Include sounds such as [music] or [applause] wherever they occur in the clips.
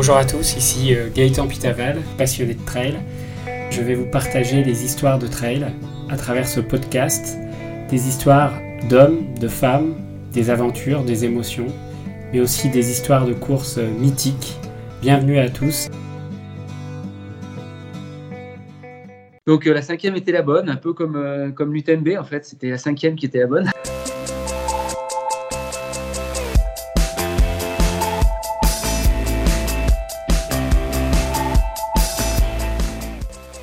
Bonjour à tous, ici euh, Gaëtan Pitaval, passionné de trail. Je vais vous partager des histoires de trail à travers ce podcast, des histoires d'hommes, de femmes, des aventures, des émotions, mais aussi des histoires de courses euh, mythiques. Bienvenue à tous. Donc euh, la cinquième était la bonne, un peu comme, comme l'UTMB en fait, c'était la cinquième qui était la bonne.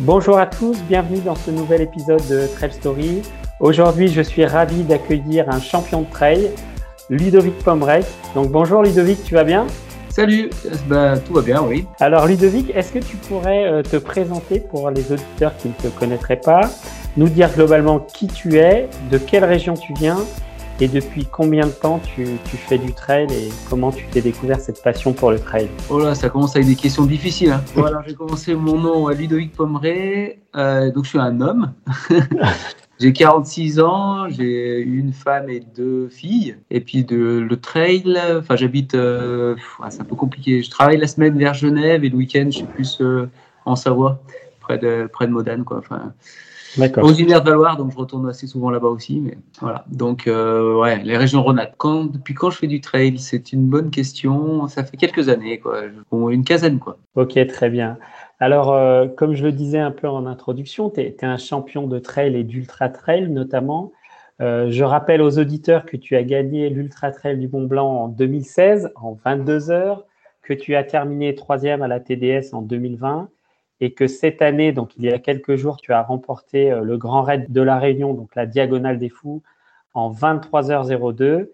Bonjour à tous, bienvenue dans ce nouvel épisode de Trail Story. Aujourd'hui, je suis ravi d'accueillir un champion de trail, Ludovic Pomerec. Donc bonjour Ludovic, tu vas bien? Salut, bah, tout va bien, oui. Alors Ludovic, est-ce que tu pourrais euh, te présenter pour les auditeurs qui ne te connaîtraient pas, nous dire globalement qui tu es, de quelle région tu viens et depuis combien de temps tu, fais du trail et comment tu t'es découvert cette passion pour le trail? Oh là, ça commence avec des questions difficiles. Hein. Voilà, j'ai commencé mon nom à Ludovic Pomeray. Euh, donc je suis un homme. [laughs] j'ai 46 ans, j'ai une femme et deux filles. Et puis de, le trail, enfin j'habite, euh, c'est un peu compliqué. Je travaille la semaine vers Genève et le week-end je suis plus euh, en Savoie, près de, près de Modane. Quoi. Enfin, Originaire de Valoir, donc je retourne assez souvent là-bas aussi. Mais voilà. Donc, euh, ouais, les régions Rhône. Quand, depuis quand je fais du trail? C'est une bonne question. Ça fait quelques années, quoi. Une quinzaine, quoi. Ok, très bien. Alors, euh, comme je le disais un peu en introduction, tu es, un champion de trail et d'ultra trail notamment. Euh, je rappelle aux auditeurs que tu as gagné l'Ultra Trail du Mont Blanc en 2016 en 22 heures, que tu as terminé troisième à la TDS en 2020 et que cette année, donc il y a quelques jours, tu as remporté euh, le Grand Raid de la Réunion, donc la Diagonale des Fous, en 23h02.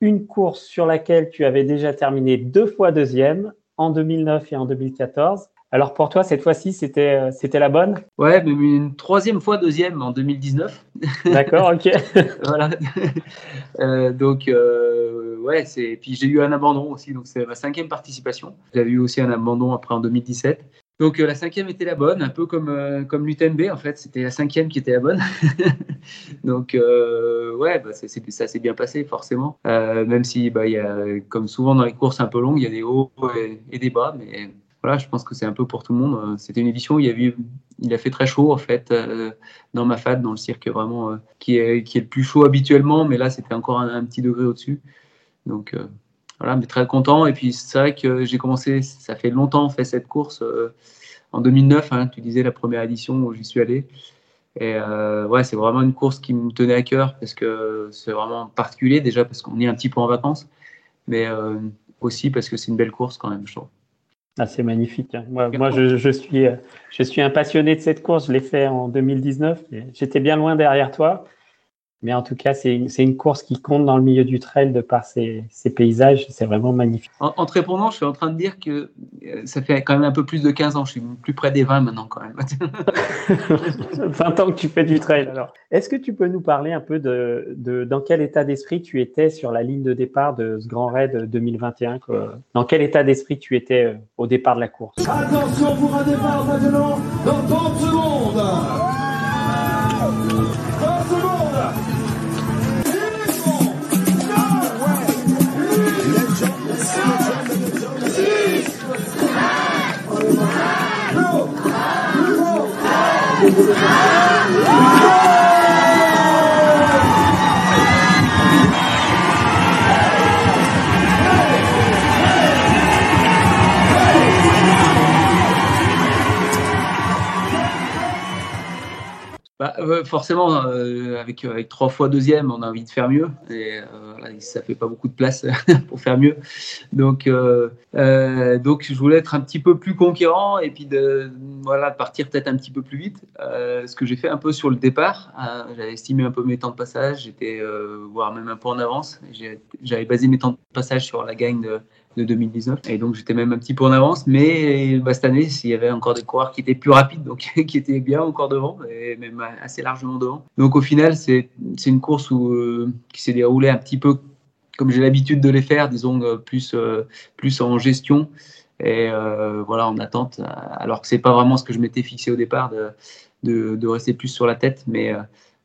Une course sur laquelle tu avais déjà terminé deux fois deuxième, en 2009 et en 2014. Alors pour toi, cette fois-ci, c'était, euh, c'était la bonne? Ouais, mais une troisième fois deuxième en 2019. [laughs] D'accord, ok. [laughs] voilà. [laughs] Euh, donc, ouais, c'est. Puis j'ai eu un abandon aussi, donc c'est ma cinquième participation. J'avais eu aussi un abandon après en 2017. Donc euh, la cinquième était la bonne, un peu comme, euh, comme l'UTMB en fait, c'était la cinquième qui était la bonne. [laughs] Donc euh, ouais, bah, ça s'est bien passé forcément, même si bah, y a, comme souvent dans les courses un peu longues, il y a des hauts et, des bas, mais voilà, je pense que c'est un peu pour tout le monde. C'était une édition où il, a fait très chaud en fait dans ma dans le cirque vraiment qui, est, qui est le plus chaud habituellement, mais là c'était encore un, un, petit degré au-dessus. Donc voilà, mais très content. Et puis c'est vrai que j'ai commencé, ça fait longtemps, fait cette course euh, en 2009. Hein, tu disais la première édition où j'y suis allé. Et euh, ouais, c'est vraiment une course qui me tenait à cœur parce que c'est vraiment particulier déjà parce qu'on est un petit peu en vacances, mais euh, aussi parce que c'est une belle course quand même, je trouve. Ah, c'est magnifique. Hein. Moi, moi je, je, suis, je suis un passionné de cette course. Je l'ai fait en 2019. J'étais bien loin derrière toi. Mais en tout cas, c'est une, une, course qui compte dans le milieu du trail de par ses, paysages. C'est vraiment magnifique. En, te répondant, je suis en train de dire que euh, ça fait quand même un peu plus de 15 ans. Je suis plus près des 20 maintenant quand même. [laughs] 20 ans que tu fais du trail alors. Est-ce que tu peux nous parler un peu de, de dans quel état d'esprit tu étais sur la ligne de départ de ce Grand Raid 2021 Dans quel état d'esprit tu étais euh, au départ de la course? Attention pour un départ maintenant dans 30 secondes Bah, [laughs] euh, forcément, euh, avec, avec trois fois deuxième, on a envie de faire mieux. Et euh, ça fait pas beaucoup de place [laughs] pour faire mieux. Donc, donc, je voulais être un petit peu plus conquérant et puis de voilà partir peut-être un petit peu plus vite. ce que j'ai fait un peu sur le départ, j'avais estimé un peu mes temps de passage. J'étais voire même un peu en avance. J'avais basé mes temps de passage sur la gagne de de 2019. Et donc, j'étais même un petit peu en avance. Mais bah, cette année, il y avait encore des coureurs qui étaient plus rapides, donc [laughs] qui étaient bien encore devant, et même assez largement devant. Donc, au final, c'est une course où, euh, qui s'est déroulée un petit peu comme j'ai l'habitude de les faire, disons, euh, plus, euh, plus en gestion. Et voilà, en attente, alors que c'est pas vraiment ce que je m'étais fixé au départ de, de, de, rester plus sur la tête. Mais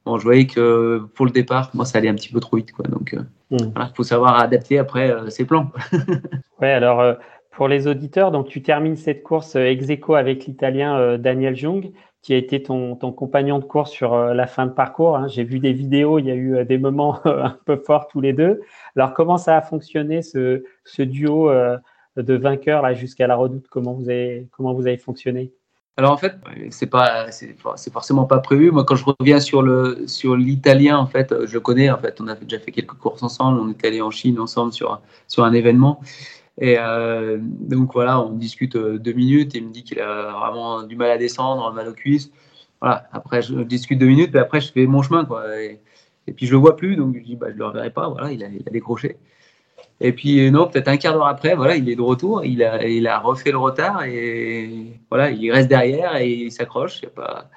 bon, je voyais que pour le départ, moi, ça allait un petit peu trop vite. Quoi, donc, il hmm. faut savoir adapter après ses plans. [laughs] ouais, alors pour les auditeurs, donc tu termines cette course ex aequo avec l'Italien Daniel Jung, qui a été ton, compagnon de course sur la fin de parcours. Hein. J'ai vu des vidéos, il y a eu des moments [laughs] un peu forts tous les deux. Alors, comment ça a fonctionné ce, ce duo de vainqueurs là jusqu'à la redoute? Comment vous avez, comment vous avez fonctionné? Alors en fait, c'est pas, c'est forcément pas prévu. Moi, quand je reviens sur le sur l'italien, en fait, je le connais. En fait, on a déjà fait quelques courses ensemble. On est allé en Chine ensemble sur sur un événement. Et euh, donc voilà, on discute euh, deux minutes. Il me dit qu'il a vraiment du mal à descendre, mal aux cuisses. Voilà. Après, je discute deux minutes, mais après, je fais mon chemin, quoi. Et, puis je le vois plus, donc je dis, bah, je le reverrai pas. Voilà, il a décroché. Et puis, non, peut-être un quart d'heure après, voilà, il est de retour. Il a, il a refait le retard et voilà, il reste derrière et il s'accroche. Pas...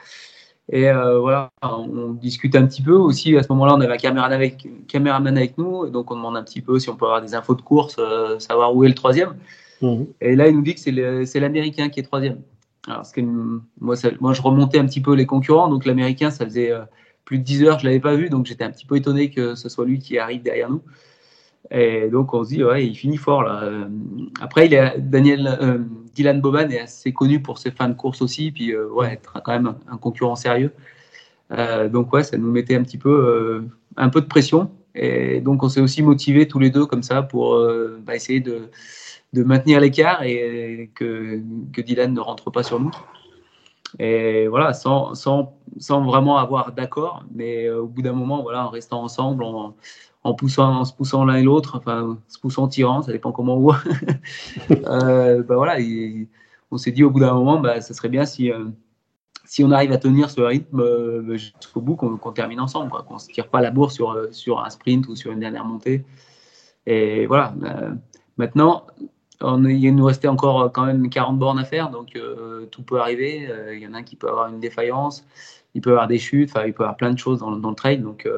Et euh, voilà, on discute un petit peu aussi. À ce moment-là, on avait un caméraman avec, caméraman avec nous, donc on demande un petit peu si on peut avoir des infos de course, euh, savoir où est le troisième. Mhm. Et là, il nous dit que c'est l'Américain qui est troisième. Alors, que, moi, moi, je remontais un petit peu les concurrents, donc l'Américain, ça faisait euh, plus de 10 heures, je l'avais pas vu, donc j'étais un petit peu étonné que ce soit lui qui arrive derrière nous. Et donc on se dit, ouais, il finit fort là. Euh, après, il est, Daniel, euh, Dylan Boban est assez connu pour ses fins de course aussi, puis euh, ouais, être quand même un concurrent sérieux. donc ouais, ça nous mettait un petit peu, un peu de pression. Et donc on s'est aussi motivés tous les deux comme ça pour bah, essayer de, de maintenir l'écart et que, que, Dylan ne rentre pas sur nous. Et voilà, sans, sans, sans vraiment avoir d'accord, mais au bout d'un moment, voilà, en restant ensemble, on, en, poussant, en se poussant l'un et l'autre, enfin, se poussant, tirant, ça dépend comment on voit. [laughs] euh, bah voilà, on s'est dit au bout d'un moment, bah, ça serait bien si, euh, si on arrive à tenir ce rythme euh, bah, jusqu'au bout, qu'on termine ensemble, qu'on ne se tire pas la bourre sur, euh, sur un sprint ou sur une dernière montée. Et voilà, maintenant, on, il nous restait encore quand même 40 bornes à faire, donc tout peut arriver. Il y en a un qui peut avoir une défaillance, il peut avoir des chutes, il peut avoir plein de choses dans, dans le trail. Donc,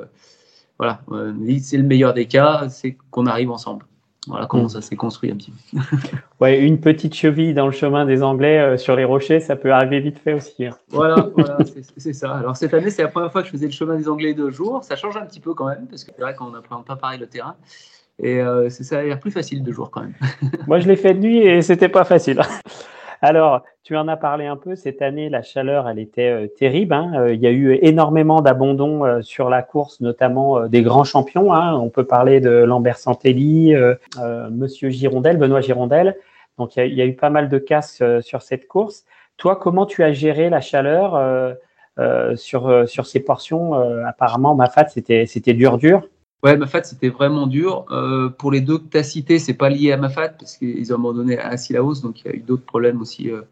voilà, euh, c'est le meilleur des cas, c'est qu'on arrive ensemble. Voilà comment mm. ça s'est construit un petit peu. [laughs] ouais, une petite cheville dans le chemin des Anglais euh, sur les rochers, ça peut arriver vite fait aussi. Hein. Voilà, [laughs] voilà c'est ça. Alors cette année, c'est la première fois que je faisais le chemin des Anglais deux jours. Ça change un petit peu quand même, parce que c'est vrai qu'on n'apprend pas pareil le terrain. Et euh, ça a l'air plus facile de jours quand même. Moi, je l'ai fait de nuit et c'était pas facile. [laughs] Alors, tu en as parlé un peu, cette année, la chaleur, elle était euh, terrible. Hein. Euh, il y a eu énormément d'abandon euh, sur la course, notamment des grands champions. Hein. On peut parler de Lambert Santelli, Monsieur Girondel, Benoît Girondel. Donc, il y, a, eu pas mal de casques sur cette course. Toi, comment tu as géré la chaleur sur, sur ces portions Apparemment, ma fat, c'était dur, dur. Ouais, Mafat, c'était vraiment dur. Euh, pour les deux que tu as cités, c'est pas lié à Mafat, parce qu'ils ont abandonné à hausse, donc il y a eu d'autres problèmes aussi, euh,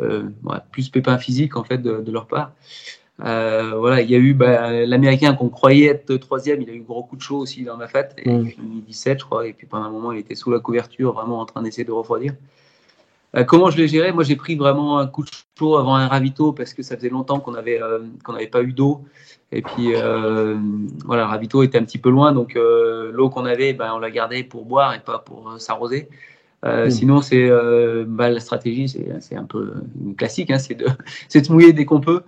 euh, plus pépins physiques en fait de, leur part. voilà, il y a eu bah, l'Américain qu'on croyait être troisième, il a eu gros coup de chaud aussi dans Mafat, et mm. puis 17, je crois, et puis pendant un moment, il était sous la couverture, vraiment en train d'essayer de refroidir. Comment je l'ai géré? Moi, j'ai pris vraiment un coup de chaud avant un ravito parce que ça faisait longtemps qu'on n'avait qu'on n'avait pas eu d'eau. Et puis euh, voilà, Ravito était un petit peu loin, donc euh, l'eau qu'on avait, ben, on l'a gardée pour boire et pas pour euh, s'arroser. Hmm. Sinon, c'est bah, la stratégie, c'est un peu classique, hein, c'est de, [laughs] de, mouiller dès qu'on peut.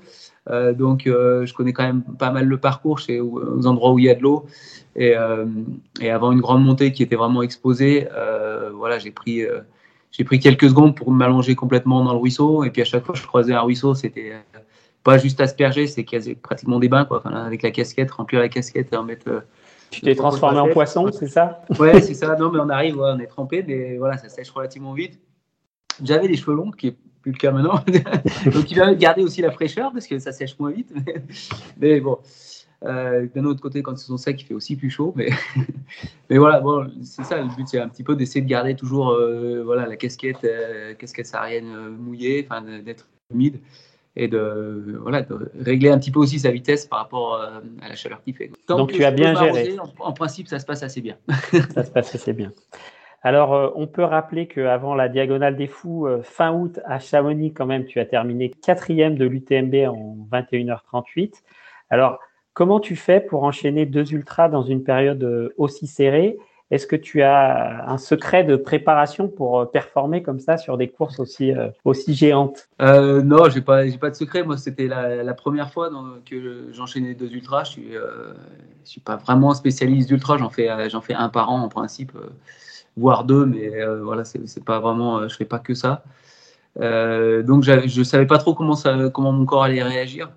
donc, je connais quand même pas mal le parcours chez, aux endroits où il y a de l'eau. Et, et, avant une grande montée qui était vraiment exposée, voilà, j'ai pris, j'ai pris quelques secondes pour m'allonger complètement dans le ruisseau. Et puis à chaque fois que je croisais un ruisseau, c'était pas juste asperger, c'est pratiquement des bains, quoi. avec la casquette, remplir la casquette et en mettre. Euh, tu t'es transformé en poisson, c'est ça? Ouais, c'est ça. Non, mais on arrive, on est trempé, mais voilà, ça sèche relativement vite. J'avais les cheveux longs, qui est plus le cas maintenant. [laughs] Donc, il va garder aussi la fraîcheur parce que ça sèche moins vite. [laughs] Mais, bon. Euh, d'un autre côté, quand ils sont secs, il fait aussi plus chaud. Mais, [laughs] mais voilà, bon, c'est ça le but, c'est un petit peu d'essayer de garder toujours euh, voilà, la casquette, casquette saharienne mouillée, enfin d'être humide et de, voilà, de régler un petit peu aussi sa vitesse par rapport euh, à la chaleur qu'il fait. Donc tu as bien géré. en, principe, ça se passe assez bien. [laughs] ça se passe assez bien. Alors, euh, on peut rappeler qu'avant la Diagonale des Fous, euh, fin août à Chamonix, quand même, tu as terminé quatrième de l'UTMB en 21h38. Alors, comment tu fais pour enchaîner deux ultras dans une période aussi serrée? Est-ce que tu as un secret de préparation pour euh, performer comme ça sur des courses aussi, euh, aussi géantes? Euh, Non, j'ai pas, pas de secret. Moi, c'était la, première fois que j'enchaînais deux ultras. Je suis, suis pas vraiment spécialiste d'ultra. J'en fais, fais un par an en principe, voire deux, mais voilà, c'est pas vraiment, je fais pas que ça. donc, je savais pas trop comment ça, comment mon corps allait réagir.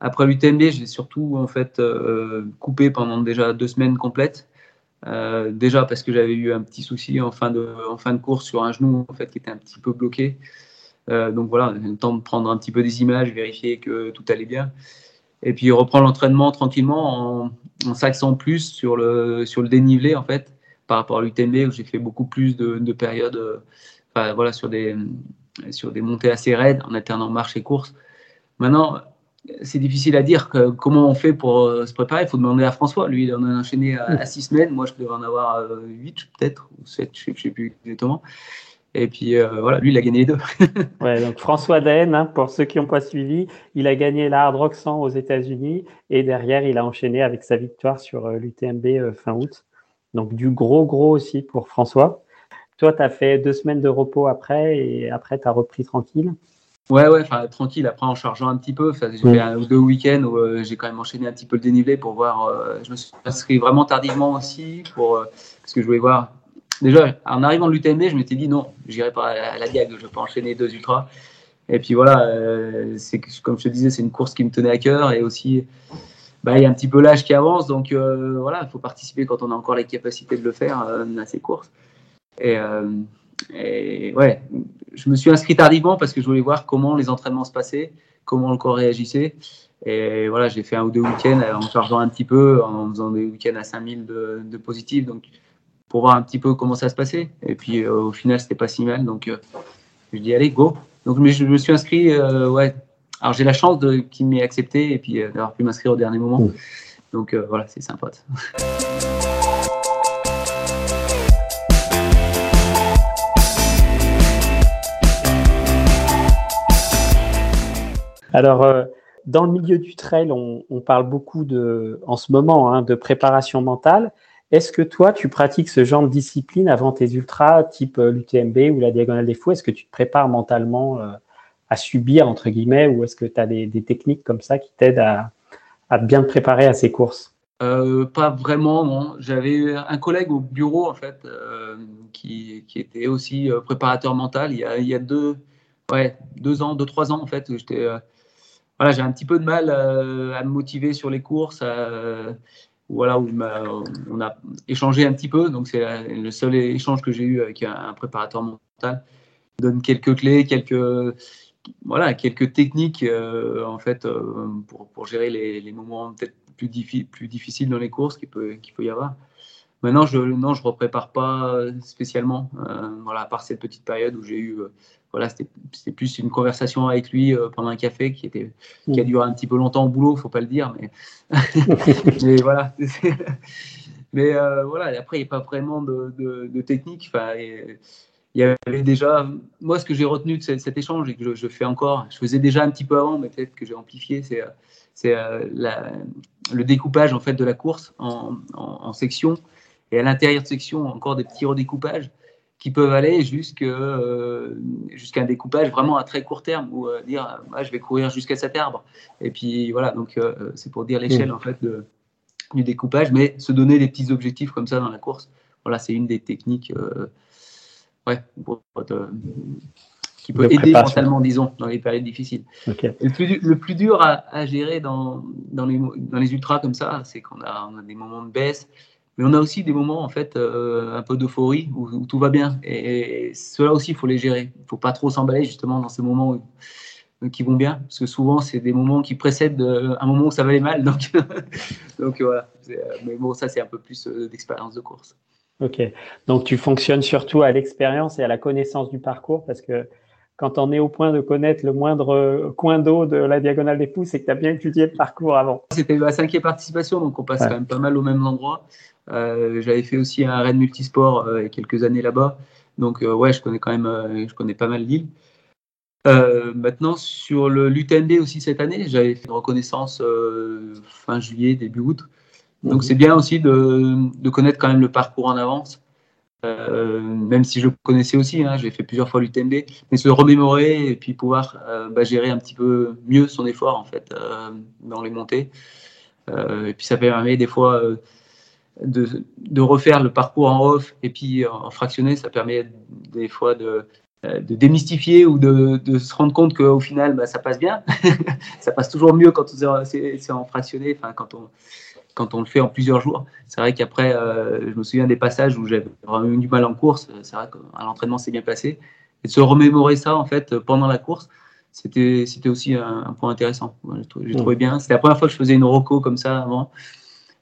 Après l'UTMB, j'ai surtout en fait coupé pendant déjà deux semaines complètes. Euh, déjà parce que j'avais eu un petit souci en fin, de, course sur un genou en fait, qui était un petit peu bloqué. Euh, donc voilà, le temps de prendre un petit peu des images, vérifier que tout allait bien. Et puis reprendre l'entraînement tranquillement en, en s'axant plus sur le, sur le dénivelé en fait, par rapport à l'UTMB où j'ai fait beaucoup plus de, de périodes euh, enfin, voilà, sur, des, sur des montées assez raides en alternant marche et course. Maintenant, c'est difficile à dire comment on fait pour euh, se préparer. Il faut demander à François. Lui, il en a enchaîné à, six semaines. Moi, je devais en avoir euh, huit, peut-être, ou sept, je ne sais plus exactement. Et puis euh, voilà, lui, il a gagné les deux. [laughs] ouais, donc François Daen, hein, pour ceux qui n'ont pas suivi, il a gagné la Hard Rock 100 aux États-Unis et derrière, il a enchaîné avec sa victoire sur l'UTMB fin août. Donc du gros, gros aussi pour François. Toi, tu as fait deux semaines de repos après et après, tu as repris tranquille. Ouais, ouais, tranquille. Après, en chargeant un petit peu, j'ai fait un ou deux week-ends où euh, j'ai quand même enchaîné un petit peu le dénivelé pour voir. Euh, je me suis inscrit vraiment tardivement aussi pour, euh, parce que je voulais voir. Déjà, en arrivant de l'UTMB, je m'étais dit non, j'irai pas à la Diag, je peux enchaîner deux ultras. Et puis voilà, c'est comme je te disais, c'est une course qui me tenait à cœur et aussi, bah, il y a un petit peu l'âge qui avance, donc voilà, il faut participer quand on a encore les capacités de le faire à ces courses. Et, et ouais, je me suis inscrit tardivement parce que je voulais voir comment les entraînements se passaient, comment le corps réagissait. Et voilà, j'ai fait un ou deux week-ends en chargeant un petit peu, en faisant des week-ends à 5000 de, de positifs, donc pour voir un petit peu comment ça se passait. Et puis euh, au final, c'était pas si mal, donc euh, je dis allez, go. Donc je me suis inscrit, euh, ouais. Alors j'ai la chance qu'il m'ait accepté et puis d'avoir pu m'inscrire au dernier moment. Mmh. Donc voilà, c'est sympa. [laughs] Alors, euh, dans le milieu du trail, on, parle beaucoup de, en ce moment hein, de préparation mentale. Est-ce que toi, tu pratiques ce genre de discipline avant tes ultras, type euh, l'UTMB ou la Diagonale des Fous? Est-ce que tu te prépares mentalement euh, à subir, entre guillemets, ou est-ce que tu as des, techniques comme ça qui t'aident à, bien te préparer à ces courses? Pas vraiment, non. J'avais un collègue au bureau, en fait, qui, était aussi préparateur mental il y a, il y a deux, ouais, deux ans, deux, trois ans, en fait. J'étais voilà, j'ai un petit peu de mal euh, à me motiver sur les courses. Euh, voilà, où on a échangé un petit peu. Donc, c'est le seul échange que j'ai eu avec un, préparateur mental. Il donne quelques clés, quelques, voilà, quelques techniques euh, en fait, pour, gérer les, moments peut-être plus, difficiles dans les courses qu'il peut, qu'il peut y avoir. Maintenant, je ne je reprépare pas spécialement, voilà, à part cette petite période où j'ai eu voilà, c'était plus une conversation avec lui euh, pendant un café qui, était, qui a mm. duré un petit peu longtemps au boulot, faut pas le dire, mais, [laughs] mais voilà. [laughs] mais euh, voilà, après, il n'y a pas vraiment de, de, technique. Enfin, il y avait déjà, moi, ce que j'ai retenu de cet, échange et que je, fais encore, je faisais déjà un petit peu avant, mais peut-être que j'ai amplifié, c'est euh, le découpage en fait de la course en, en, en sections et à l'intérieur de sections encore des petits redécoupages qui peuvent aller euh, jusqu'à un découpage vraiment à très court terme ou euh, dire ah, je vais courir jusqu'à cet arbre et puis voilà donc euh, c'est pour dire l'échelle en fait de, du découpage mais se donner des petits objectifs comme ça dans la course voilà c'est une des techniques ouais, qui peut aider mentalement disons dans les périodes difficiles. Le, plus, le, plus, dur à, à gérer dans, dans, les, dans les ultras comme ça c'est qu'on a, on a des moments de baisse mais on a aussi des moments en fait euh, un peu d'euphorie où, tout va bien. Et, cela aussi, il faut les gérer. Il ne faut pas trop s'emballer justement dans ces moments qui vont bien, parce que souvent c'est des moments qui précèdent euh, un moment où ça va aller mal. Donc, [laughs] donc voilà. Euh, mais bon, ça c'est un peu plus d'expérience de course. Ok. Donc tu fonctionnes surtout à l'expérience et à la connaissance du parcours, parce que quand on est au point de connaître le moindre coin d'eau de la diagonale des pouces, c'est que tu as bien étudié le parcours avant. C'était ma cinquième participation, donc on passe quand même pas mal au même endroit. Euh, j'avais fait aussi un raid multisport euh, il y a quelques années là-bas. Donc, euh, ouais, je connais quand même je connais pas mal l'île. maintenant, sur l'UTMB aussi cette année, j'avais fait une reconnaissance fin juillet, début août. Donc Mhm. c'est bien aussi de, de connaître quand même le parcours en avance. Euh, même si je connaissais aussi, hein, j'ai fait plusieurs fois l'UTMB, mais se remémorer et puis pouvoir euh, bah, gérer un petit peu mieux son effort en fait euh, dans les montées. Et puis ça permet des fois de, refaire le parcours en off et puis en fractionné, ça permet des fois de, démystifier ou de, se rendre compte qu'au final bah, ça passe bien. [laughs] ça passe toujours mieux quand c'est en fractionné, enfin quand on quand on le fait en plusieurs jours. C'est vrai qu'après, euh, je me souviens des passages où j'avais vraiment eu du mal en course. C'est vrai qu'à l'entraînement, c'est bien passé. Et de se remémorer ça, en fait, pendant la course, c'était aussi un, un point intéressant. J'ai trouvé- Mm. trouvé bien. C'était la première fois que je faisais une roco comme ça avant.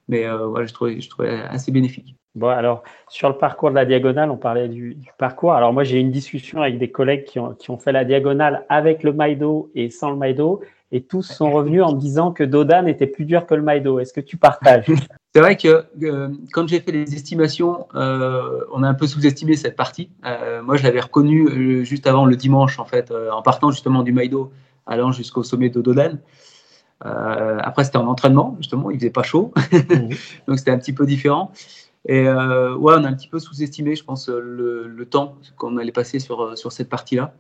Mais euh, voilà, je trouvais, je trouvais assez bénéfique. Bon, alors, sur le parcours de la diagonale, on parlait du, du parcours. Alors, moi, j'ai eu une discussion avec des collègues qui ont, qui ont fait la diagonale avec le Maïdo et sans le Maïdo, et tous sont revenus en me disant que Dodan était plus dur que le Maïdo. Est-ce que tu partages [laughs] C'est vrai que euh, quand j'ai fait les estimations, euh, on a un peu sous-estimé cette partie. Euh, moi, je l'avais reconnu juste avant le dimanche, en fait, en partant justement du Maïdo, allant jusqu'au sommet de Dodan. Après, c'était en entraînement, justement, il faisait pas chaud, Mhm. [laughs] donc c'était un petit peu différent. Et ouais, on a un petit peu sous-estimé, je pense, le, le temps qu'on allait passer sur, sur cette partie-là.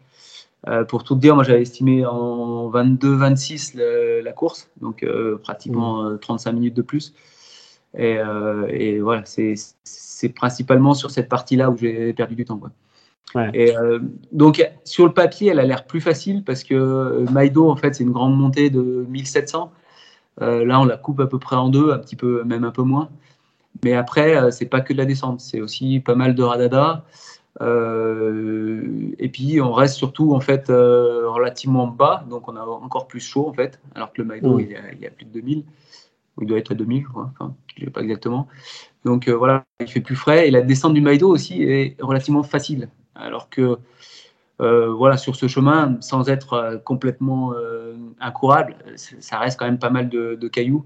Euh, pour tout te dire, moi j'avais estimé en 22-26 le- la course, donc euh, pratiquement euh, 35 minutes de plus. Et, euh, et voilà, c'est principalement sur cette partie-là où j'ai perdu du temps. quoi. Ouais. Et euh, donc sur le papier, elle a l'air plus facile parce que euh, Maïdo, en fait, c'est une grande montée de 1700. Euh, là, on la coupe à peu près en deux, un petit peu, même un peu moins. Mais après, euh, c'est pas que de la descente, c'est aussi pas mal de radada. Euh, et puis, on reste surtout en fait euh, relativement bas, donc on a encore plus chaud en fait, alors que le Maïdo, Mm. il, y a, il y a plus de 2000, ou il doit être à 2000, je crois, enfin, je ne sais pas exactement. Donc euh, voilà, il fait plus frais. Et la descente du Maïdo aussi est relativement facile, alors que voilà, sur ce chemin, sans être complètement incourable, ça reste quand même pas mal de, de cailloux,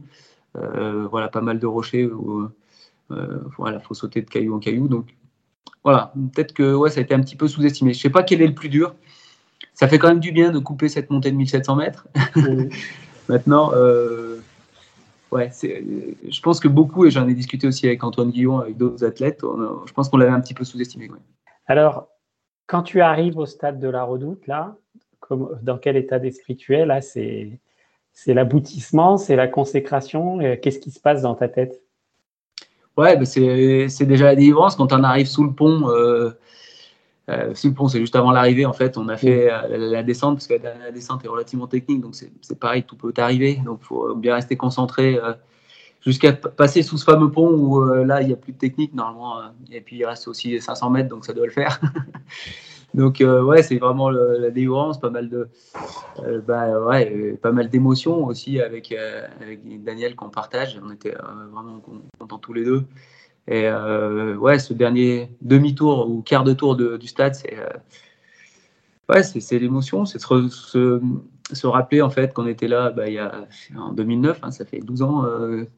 voilà, pas mal de rochers. Où, voilà, faut sauter de caillou en caillou. Donc voilà, peut-être que ouais, ça a été un petit peu sous-estimé. Je sais pas quel est le plus dur. Ça fait quand même du bien de couper cette montée de 1700 mètres. [laughs] Maintenant, euh, ouais, c'est- je pense que beaucoup, et j'en ai discuté aussi avec Antoine Guillon, avec d'autres athlètes, on je pense qu'on l'avait un petit peu sous-estimé. ouais. Alors, quand tu arrives au stade de la redoute, là, comme, dans quel état d'esprit tu es Là, c'est c'est l'aboutissement, c'est la consécration. Qu'est-ce qui se passe dans ta tête? Ouais, bah, c'est déjà la délivrance. Quand on arrive sous le pont, euh, euh, sous le pont, c'est juste avant l'arrivée, en fait, on a fait euh, la, la descente, parce que la, la descente est relativement technique, donc c'est pareil, tout peut arriver. Donc il faut bien rester concentré euh, jusqu'à passer sous ce fameux pont où là, il n'y a plus de technique, normalement. et puis il reste aussi 500 mètres, donc ça doit le faire. [laughs] donc euh, ouais, c'est vraiment la délivrance, pas mal de. euh, bah, ouais, pas mal d'émotions aussi avec, euh, Daniel qu'on partage. On était euh, vraiment contents tous les deux. Et ouais, ce dernier demi-tour ou quart de tour du stade, c'est ouais, c'est l'émotion, c'est se, se, rappeler en fait qu'on était là bah, il y a, en 2009, hein, ça fait 12 ans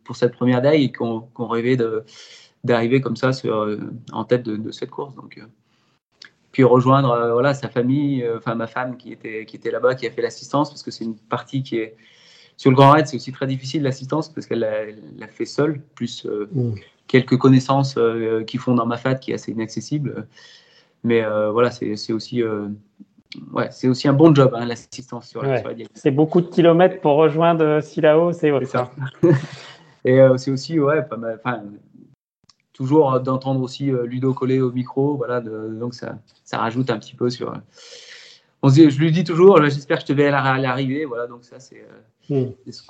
pour cette première day et qu'on qu'on rêvait d'arriver comme ça en tête de, de cette course. Donc, puis rejoindre euh, voilà, sa famille, euh, enfin ma femme qui était, qui était là-bas, qui a fait l'assistance, parce que c'est une partie qui est. Sur le Grand Raid, c'est aussi très difficile l'assistance parce qu'elle l'a fait seule, plus euh, Mm. quelques connaissances qui font dans ma fat qui est assez inaccessible. Mais voilà, c'est aussi, ouais, c'est aussi un bon job, hein, l'assistance sur, Ouais. sur la. C'est beaucoup de kilomètres pour rejoindre Silao, c'est C'est ça. [laughs] Et euh, c'est aussi, ouais, pas mal. Toujours euh, d'entendre aussi euh, Ludo coller au micro, voilà, de- donc ça, ça rajoute un petit peu sur. euh, on se dit, je lui dis toujours, j'espère que je te verrai à l'arrivée, voilà, donc ça c'est Mm. ce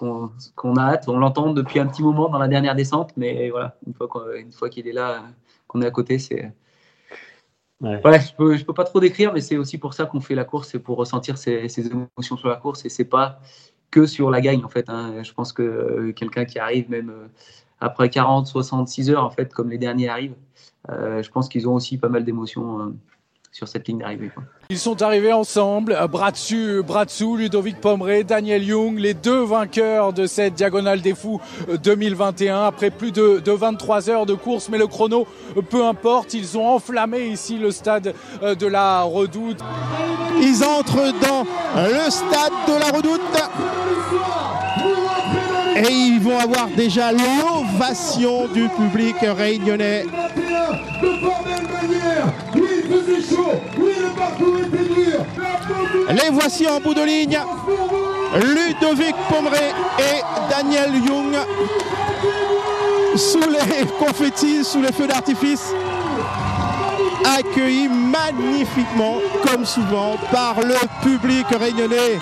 qu'on a hâte. On l'entend depuis un petit moment dans la dernière descente, mais voilà, une fois qu'il est là, qu'on est à côté, c'est. Ouais. Ouais, je peux, je peux pas trop décrire, mais c'est aussi pour ça qu'on fait la course, c'est pour ressentir ses, ses émotions sur la course, et c'est pas que sur la gagne en fait. hein. Je pense que quelqu'un qui arrive même après 40, 66 heures en fait, comme les derniers arrivent, euh, je pense qu'ils ont aussi pas mal d'émotions euh, sur cette ligne d'arrivée. quoi. Ils sont arrivés ensemble, euh, bras dessus, bras dessous, Ludovic Pomeré, Daniel Young, les deux vainqueurs de cette Diagonale des Fous euh, 2021, après plus de, de 23 heures de course, mais le chrono, euh, peu importe, ils ont enflammé ici le stade euh, de la Redoute. Ils entrent dans le stade de la Redoute. Et ils vont avoir déjà l'ovation du public réunionnais. Les voici en bout de ligne. Ludovic Pomeré et Daniel Young sous les confettis, sous les feux d'artifice, accueillis magnifiquement, comme souvent, par le public réunionnais.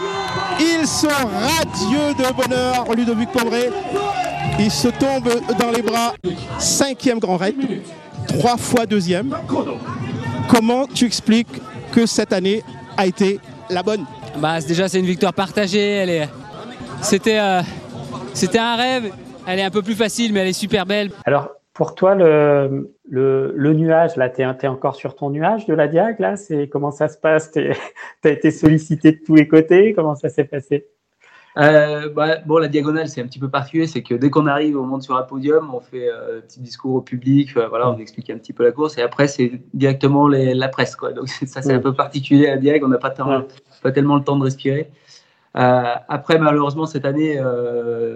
Ils sont radieux de bonheur, Ludovic Pomeré. Il se tombe dans les bras. Cinquième grand raid, trois fois deuxième. Comment tu expliques que cette année a été la bonne? Bah, Déjà, c'est une victoire partagée. Elle est... C'était euh, c'était un rêve. Elle est un peu plus facile, mais elle est super belle. Alors, pour toi, le, le, le nuage, là, tu es, encore sur ton nuage de la Diag, là? C'est Comment ça se passe? Tu [laughs] as été sollicité de tous les côtés? Comment ça s'est passé? Euh, bah, bon, la diagonale, c'est un petit peu particulier. C'est que dès qu'on arrive, on monte sur un podium, on fait euh, un petit discours au public, euh, voilà, on explique un petit peu la course, et après, c'est directement la presse. Quoi. Donc, [laughs] ça, c'est un peu particulier à Diag. On n'a pas, pas, tellement le temps de respirer. Après, malheureusement, cette année,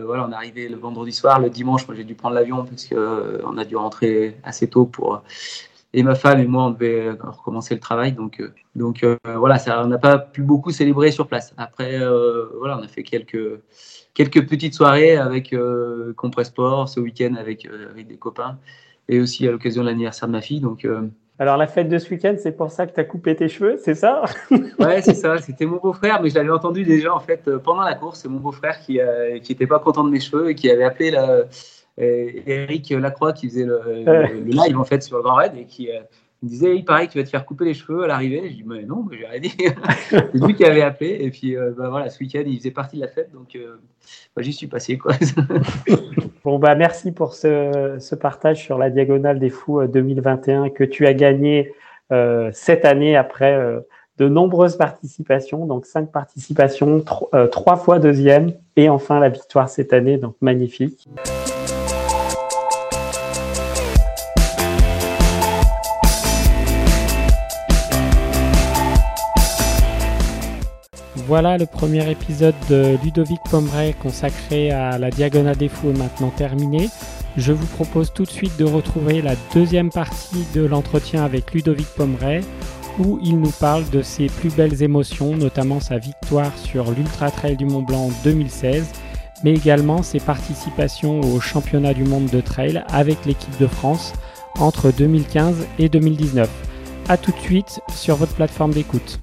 voilà, on est arrivé le vendredi soir. Le dimanche, moi, j'ai dû prendre l'avion parce qu'on a dû rentrer assez tôt pour et ma femme et moi, on devait recommencer le travail. Donc, euh, donc euh, voilà, on n'a pas pu beaucoup célébrer sur place. Après, euh, voilà, on a fait quelques, quelques petites soirées avec Compressport ce week-end avec, avec, des copains et aussi à l'occasion de l'anniversaire de ma fille. Donc, alors la fête de ce week-end, c'est pour ça que tu as coupé tes cheveux, c'est ça? [laughs] Ouais, c'est ça. C'était mon beau-frère, mais je l'avais entendu déjà en fait pendant la course. C'est mon beau-frère qui n'était pas content de mes cheveux et qui avait appelé la, Eric Lacroix qui faisait le, live en fait sur le Grand Raid et qui euh, me disait il paraît que tu vas te faire couper les cheveux à l'arrivée. Je dis mais non, j'ai rien dit. [laughs] c'est lui qui avait appelé et puis euh, bah, voilà, ce week-end il faisait partie de la fête donc euh, bah, j'y suis passé quoi. [laughs] bon bah merci pour ce, ce, partage sur la diagonale des fous 2021 que tu as gagné cette année après de nombreuses participations, donc cinq participations, trois fois deuxième, et enfin la victoire cette année, donc magnifique. Voilà, le premier épisode de Ludovic Pomeray consacré à la Diagonale des Fous est maintenant terminé. Je vous propose tout de suite de retrouver la deuxième partie de l'entretien avec Ludovic Pomeray où il nous parle de ses plus belles émotions, notamment sa victoire sur l'Ultra Trail du Mont Blanc en 2016, mais également ses participations au championnat du monde de trail avec l'équipe de France entre 2015 et 2019. A tout de suite sur votre plateforme d'écoute.